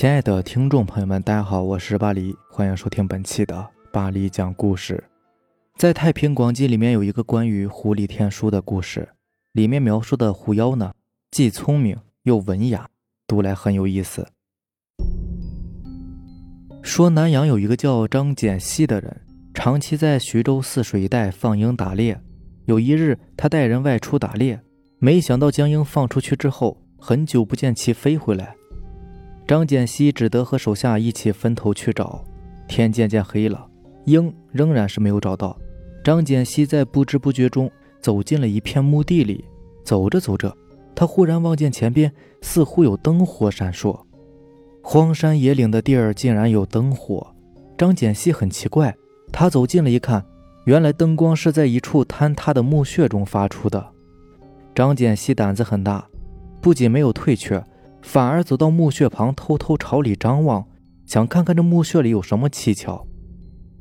亲爱的听众朋友们，大家好，我是巴黎，欢迎收听本期的巴黎讲故事。在《太平广记》里面有一个关于狐狸天书的故事，里面描述的狐妖呢，既聪明又文雅，读来很有意思。说南阳有一个叫张简溪的人，长期在徐州泗水一带放鹰打猎。有一日，他带人外出打猎，没想到将鹰放出去之后，很久不见其飞回来。张简熙只得和手下一起分头去找。天渐渐黑了，鹰仍然是没有找到。张简熙在不知不觉中走进了一片墓地里。走着走着，他忽然望见前边似乎有灯火闪烁。荒山野岭的地儿竟然有灯火。张简熙很奇怪，他走近了一看，原来灯光是在一处坍塌的墓穴中发出的。张简熙胆子很大，不仅没有退却。反而走到墓穴旁，偷偷朝里张望，想看看这墓穴里有什么蹊跷。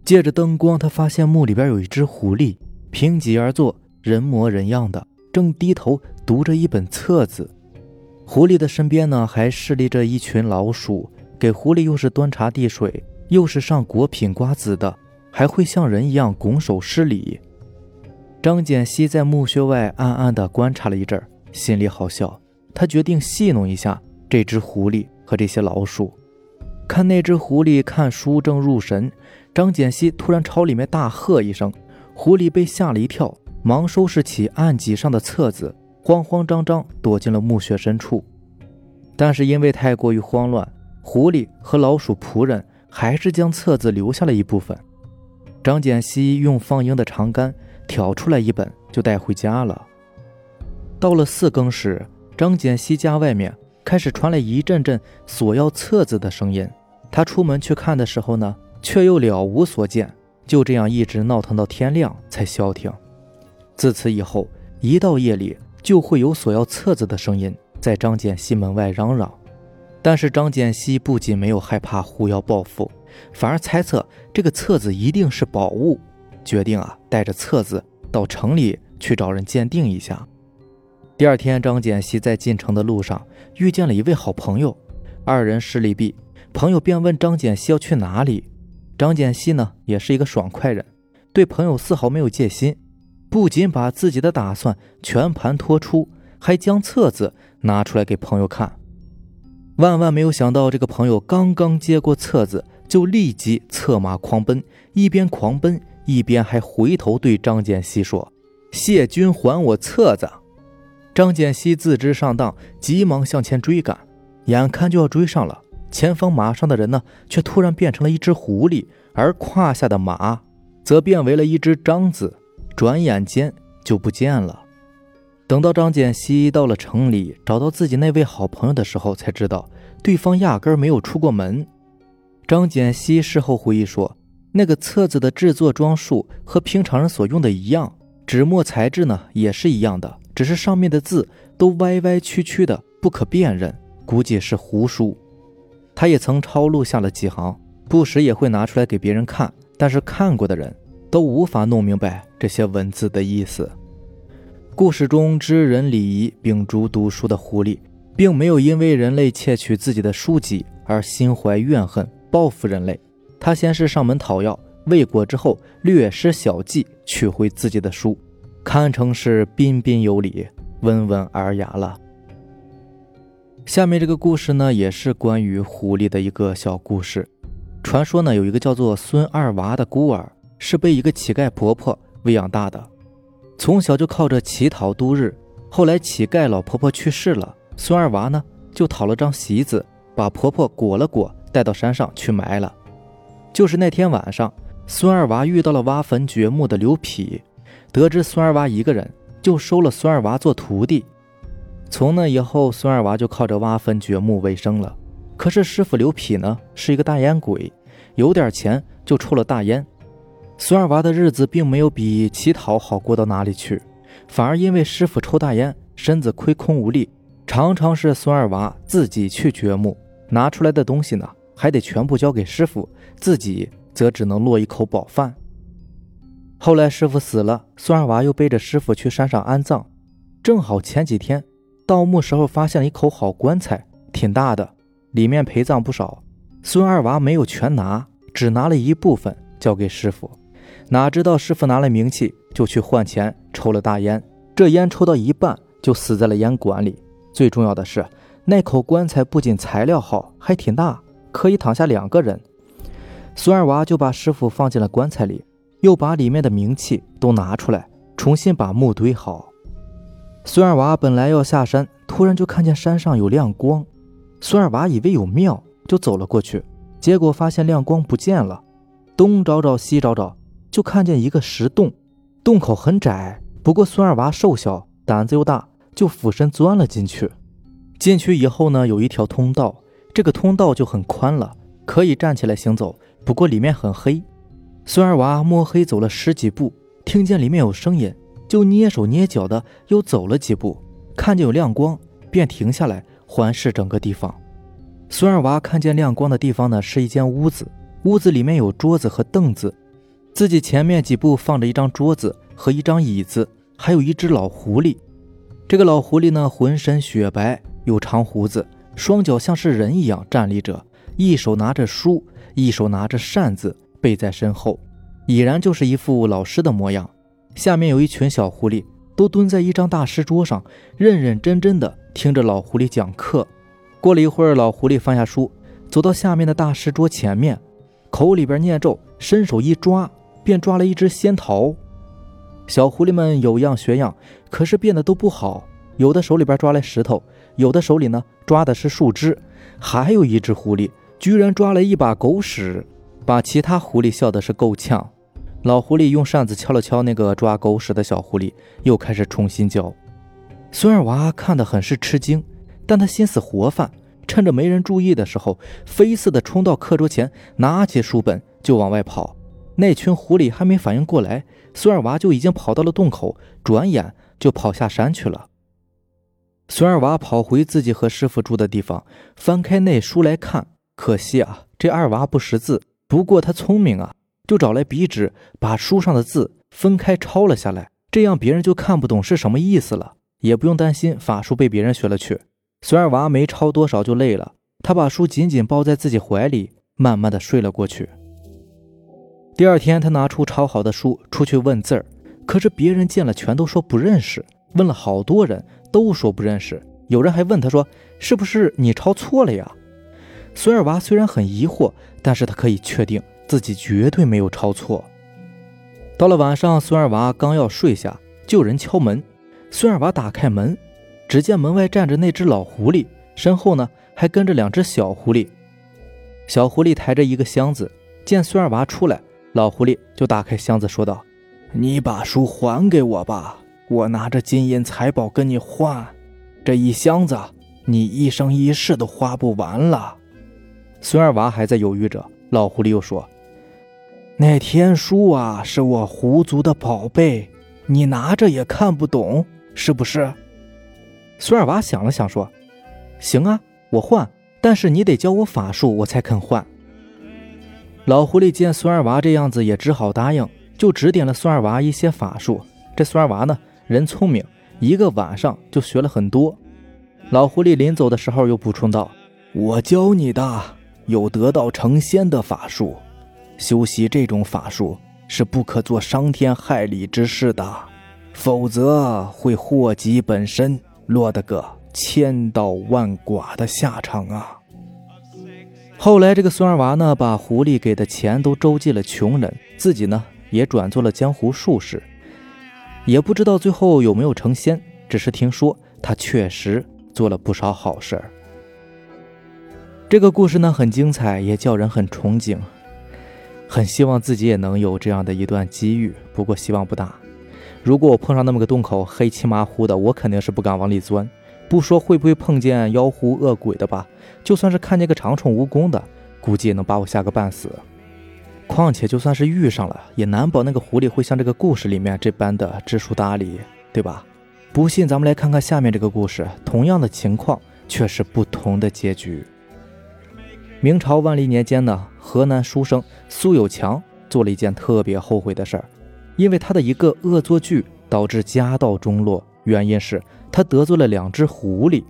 借着灯光，他发现墓里边有一只狐狸，平脊而坐，人模人样的，正低头读着一本册子。狐狸的身边呢，还侍立着一群老鼠，给狐狸又是端茶递水，又是上果品瓜子的，还会像人一样拱手施礼。张简熙在墓穴外暗暗地观察了一阵，心里好笑，他决定戏弄一下。这只狐狸和这些老鼠，看那只狐狸看书正入神，张简熙突然朝里面大喝一声，狐狸被吓了一跳，忙收拾起案几上的册子，慌慌张张躲进了墓穴深处。但是因为太过于慌乱，狐狸和老鼠仆人还是将册子留下了一部分。张简熙用放鹰的长杆挑出来一本，就带回家了。到了四更时，张简熙家外面。开始传来一阵阵索要册子的声音。他出门去看的时候呢，却又了无所见。就这样一直闹腾到天亮才消停。自此以后，一到夜里就会有索要册子的声音在张简西门外嚷嚷。但是张简西不仅没有害怕狐妖报复，反而猜测这个册子一定是宝物，决定啊带着册子到城里去找人鉴定一下。第二天，张简熙在进城的路上遇见了一位好朋友，二人势力毕，朋友便问张简熙要去哪里。张简熙呢，也是一个爽快人，对朋友丝毫没有戒心，不仅把自己的打算全盘托出，还将册子拿出来给朋友看。万万没有想到，这个朋友刚刚接过册子，就立即策马狂奔，一边狂奔一边还回头对张简熙说：“谢君还我册子。”张简熙自知上当，急忙向前追赶，眼看就要追上了，前方马上的人呢，却突然变成了一只狐狸，而胯下的马则变为了一只獐子，转眼间就不见了。等到张简熙到了城里，找到自己那位好朋友的时候，才知道对方压根没有出过门。张简熙事后回忆说，那个册子的制作装束和平常人所用的一样，纸墨材质呢也是一样的。只是上面的字都歪歪曲曲的，不可辨认，估计是胡书。他也曾抄录下了几行，不时也会拿出来给别人看，但是看过的人都无法弄明白这些文字的意思。故事中知人礼仪、秉烛读书的狐狸，并没有因为人类窃取自己的书籍而心怀怨恨，报复人类。他先是上门讨要，未果之后，略施小计，取回自己的书。堪称是彬彬有礼、温文尔雅了。下面这个故事呢，也是关于狐狸的一个小故事。传说呢，有一个叫做孙二娃的孤儿，是被一个乞丐婆婆喂养大的，从小就靠着乞讨度日。后来乞丐老婆婆去世了，孙二娃呢就讨了张席子，把婆婆裹了裹，带到山上去埋了。就是那天晚上，孙二娃遇到了挖坟掘墓的刘痞。得知孙二娃一个人，就收了孙二娃做徒弟。从那以后，孙二娃就靠着挖坟掘墓为生了。可是师傅刘痞呢，是一个大烟鬼，有点钱就抽了大烟。孙二娃的日子并没有比乞讨好过到哪里去，反而因为师傅抽大烟，身子亏空无力，常常是孙二娃自己去掘墓，拿出来的东西呢，还得全部交给师傅，自己则只能落一口饱饭。后来师傅死了，孙二娃又背着师傅去山上安葬。正好前几天盗墓时候发现了一口好棺材，挺大的，里面陪葬不少。孙二娃没有全拿，只拿了一部分交给师傅。哪知道师傅拿了冥器，就去换钱抽了大烟。这烟抽到一半，就死在了烟管里。最重要的是，那口棺材不仅材料好，还挺大，可以躺下两个人。孙二娃就把师傅放进了棺材里，又把里面的冥器都拿出来，重新把墓堆好。孙二娃本来要下山，突然就看见山上有亮光。孙二娃以为有庙。就走了过去，结果发现亮光不见了，东找找西找找，就看见一个石洞，洞口很窄，不过孙二娃瘦小，胆子又大，就俯身钻了进去。进去以后呢，有一条通道，这个通道就很宽了，可以站起来行走。不过里面很黑，孙二娃摸黑走了十几步，听见里面有声音，就蹑手蹑脚的又走了几步，看见有亮光，便停下来环视整个地方。孙二娃看见亮光的地方呢，是一间屋子，屋子里面有桌子和凳子，自己前面几步放着一张桌子和一张椅子，还有一只老狐狸。这个老狐狸呢，浑身雪白，有长胡子，双脚像是人一样站立着，一手拿着书，一手拿着扇子背在身后，已然就是一副老师的模样。下面有一群小狐狸，都蹲在一张大石桌上，认认真真的听着老狐狸讲课。过了一会儿，老狐狸放下书，走到下面的大石桌前面，口里边念咒，伸手一抓，便抓了一只仙桃。小狐狸们有样学样，可是变得都不好，有的手里边抓来石头，有的手里呢抓的是树枝，还有一只狐狸居然抓了一把狗屎，把其他狐狸笑的是够呛。老狐狸用扇子敲了敲那个抓狗屎的小狐狸，又开始重新教。孙二娃看得很是吃惊。但他心思活泛，趁着没人注意的时候，飞似的冲到课桌前，拿起书本就往外跑。那群狐狸还没反应过来，孙二娃就已经跑到了洞口，转眼就跑下山去了。孙二娃跑回自己和师傅住的地方，翻开那书来看，可惜啊，这二娃不识字。不过他聪明啊，就找来笔纸，把书上的字分开抄了下来，这样别人就看不懂是什么意思了，也不用担心法术被别人学了去。孙二娃没抄多少就累了，他把书紧紧抱在自己怀里，慢慢的睡了过去。第二天，他拿出抄好的书出去问字儿，可是别人见了全都说不认识。问了好多人都说不认识，有人还问他说：“是不是你抄错了呀？”孙二娃虽然很疑惑，但是他可以确定自己绝对没有抄错。到了晚上，孙二娃刚要睡下，就有人敲门。孙二娃打开门。只见门外站着那只老狐狸，身后呢还跟着两只小狐狸。小狐狸抬着一个箱子，见孙二娃出来，老狐狸就打开箱子说道：“你把书还给我吧，我拿着金银财宝跟你换。这一箱子你一生一世都花不完了。”孙二娃还在犹豫着，老狐狸又说：“那天书啊，是我狐族的宝贝，你拿着也看不懂，是不是？”孙二娃想了想，说：“行啊，我换，但是你得教我法术，我才肯换。”老狐狸见孙二娃这样子，也只好答应，就指点了孙二娃一些法术。这孙二娃呢，人聪明，一个晚上就学了很多。老狐狸临走的时候又补充道：“我教你的有得道成仙的法术，修习这种法术是不可做伤天害理之事的，否则会祸及本身。”落得个千刀万剐的下场啊！后来这个孙二娃呢，把狐狸给的钱都周济了穷人，自己呢也转做了江湖术士，也不知道最后有没有成仙，只是听说他确实做了不少好事儿。这个故事呢很精彩，也叫人很憧憬，很希望自己也能有这样的一段机遇，不过希望不大。如果我碰上那么个洞口，黑漆麻糊的，我肯定是不敢往里钻。不说会不会碰见妖狐恶鬼的吧，就算是看见个长虫蜈蚣的，估计也能把我吓个半死。况且就算是遇上了，也难保那个狐狸会像这个故事里面这般的知书达理，对吧？不信，咱们来看看下面这个故事，同样的情况却是不同的结局。明朝万历年间呢，河南书生苏有强做了一件特别后悔的事儿。因为他的一个恶作剧导致家道中落，原因是他得罪了两只狐狸。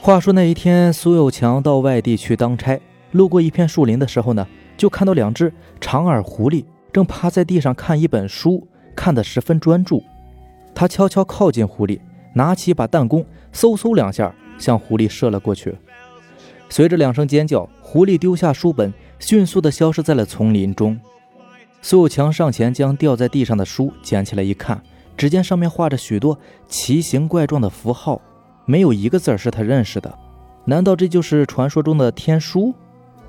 话说那一天，苏有强到外地去当差，路过一片树林的时候呢，就看到两只长耳狐狸正趴在地上看一本书，看得十分专注。他悄悄靠近狐狸，拿起一把弹弓，嗖嗖两下向狐狸射了过去。随着两声尖叫，狐狸丢下书本，迅速地消失在了丛林中。苏有强上前将掉在地上的书捡起来一看，只见上面画着许多奇形怪状的符号。没有一个字是他认识的，难道这就是传说中的天书？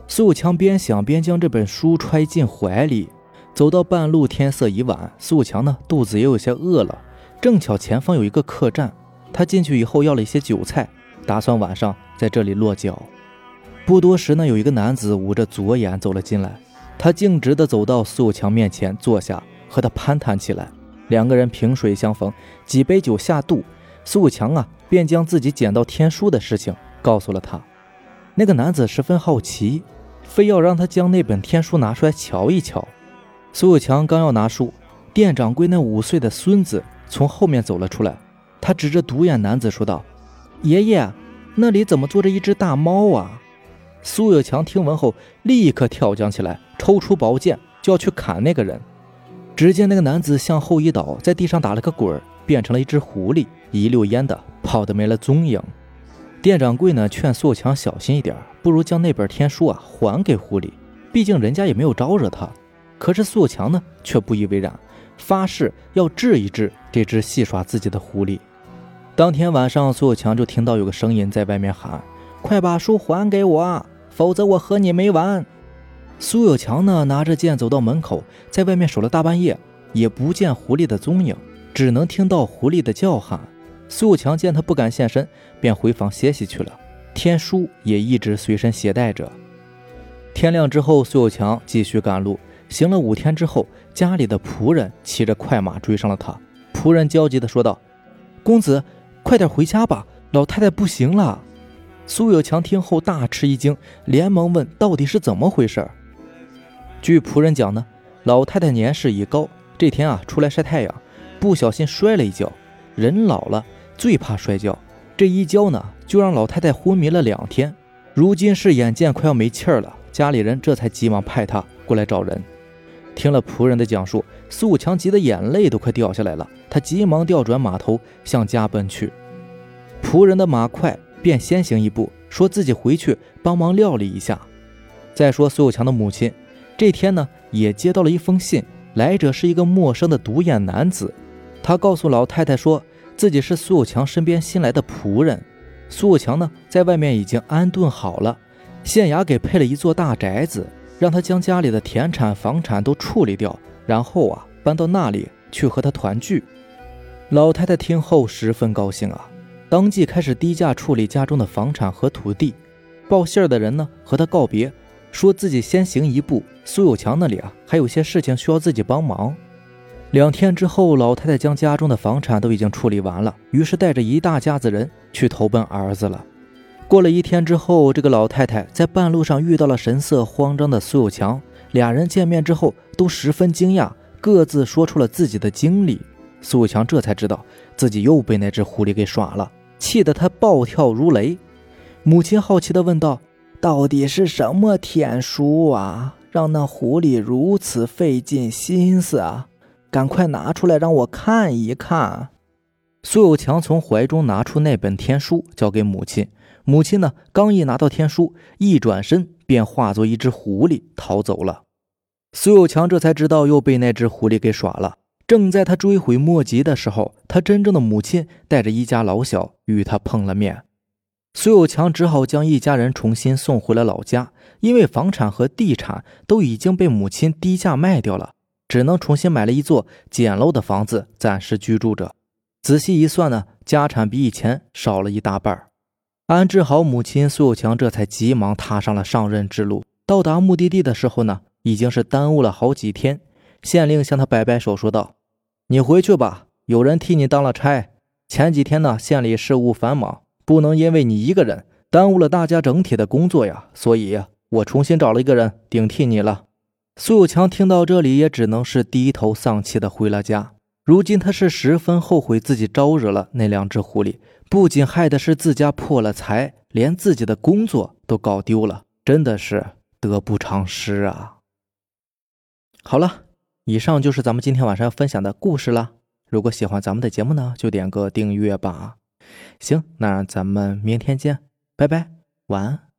苏有强边想边将这本书揣进怀里。走到半路，天色已晚，苏有强呢肚子也有些饿了。正巧前方有一个客栈，他进去以后要了一些酒菜，打算晚上在这里落脚。不多时呢，有一个男子捂着左眼走了进来，他径直的走到苏有强面前坐下，和他攀谈起来。两个人萍水相逢，几杯酒下肚。苏有强啊，便将自己捡到天书的事情告诉了他。那个男子十分好奇，非要让他将那本天书拿出来瞧一瞧。苏有强刚要拿书，店掌柜那五岁的孙子从后面走了出来，他指着独眼男子说道：“爷爷，那里怎么坐着一只大猫啊？”苏有强听闻后，立刻跳将起来，抽出宝剑就要去砍那个人。只见那个男子向后一倒，在地上打了个滚，变成了一只狐狸。一溜烟的跑得没了踪影。店掌柜呢劝苏有强小心一点，不如将那本天书啊还给狐狸，毕竟人家也没有招惹他。可是苏有强呢却不以为然，发誓要治一治这只戏耍自己的狐狸。当天晚上，苏有强就听到有个声音在外面喊：“快把书还给我，否则我和你没完！”苏有强呢拿着剑走到门口，在外面守了大半夜，也不见狐狸的踪影，只能听到狐狸的叫喊。苏有强见他不敢现身，便回房歇息去了。天书也一直随身携带着。天亮之后，苏有强继续赶路。行了五天之后，家里的仆人骑着快马追上了他。仆人焦急地说道：“公子，快点回家吧，老太太不行了。”苏有强听后大吃一惊，连忙问：“到底是怎么回事？”据仆人讲呢，老太太年事已高，这天啊出来晒太阳，不小心摔了一跤。人老了。最怕摔跤，这一跤呢，就让老太太昏迷了两天。如今是眼见快要没气儿了，家里人这才急忙派他过来找人。听了仆人的讲述，苏强急得眼泪都快掉下来了。他急忙调转马头向家奔去。仆人的马快，便先行一步，说自己回去帮忙料理一下。再说苏有强的母亲，这天呢也接到了一封信，来者是一个陌生的独眼男子。他告诉老太太说。自己是苏有强身边新来的仆人，苏有强呢，在外面已经安顿好了，县衙给配了一座大宅子，让他将家里的田产房产都处理掉，然后啊，搬到那里去和他团聚。老太太听后十分高兴啊，当即开始低价处理家中的房产和土地。报信儿的人呢，和他告别，说自己先行一步，苏有强那里啊，还有些事情需要自己帮忙。两天之后，老太太将家中的房产都已经处理完了，于是带着一大家子人去投奔儿子了。过了一天之后，这个老太太在半路上遇到了神色慌张的苏有强，俩人见面之后都十分惊讶，各自说出了自己的经历。苏有强这才知道自己又被那只狐狸给耍了，气得他暴跳如雷。母亲好奇地问道：“到底是什么天书啊，让那狐狸如此费尽心思啊？”赶快拿出来让我看一看。苏有强从怀中拿出那本天书，交给母亲。母亲呢，刚一拿到天书，一转身便化作一只狐狸逃走了。苏有强这才知道又被那只狐狸给耍了。正在他追悔莫及的时候，他真正的母亲带着一家老小与他碰了面。苏有强只好将一家人重新送回了老家，因为房产和地产都已经被母亲低价卖掉了。只能重新买了一座简陋的房子，暂时居住着。仔细一算呢，家产比以前少了一大半。安置好母亲，苏有强这才急忙踏上了上任之路。到达目的地的时候呢，已经是耽误了好几天。县令向他摆摆手，说道：“你回去吧，有人替你当了差。前几天呢，县里事务繁忙，不能因为你一个人耽误了大家整体的工作呀。所以，我重新找了一个人顶替你了。”苏有强听到这里，也只能是低头丧气的回了家。如今他是十分后悔自己招惹了那两只狐狸，不仅害的是自家破了财，连自己的工作都搞丢了，真的是得不偿失啊！好了，以上就是咱们今天晚上要分享的故事了。如果喜欢咱们的节目呢，就点个订阅吧。行，那咱们明天见，拜拜，晚安。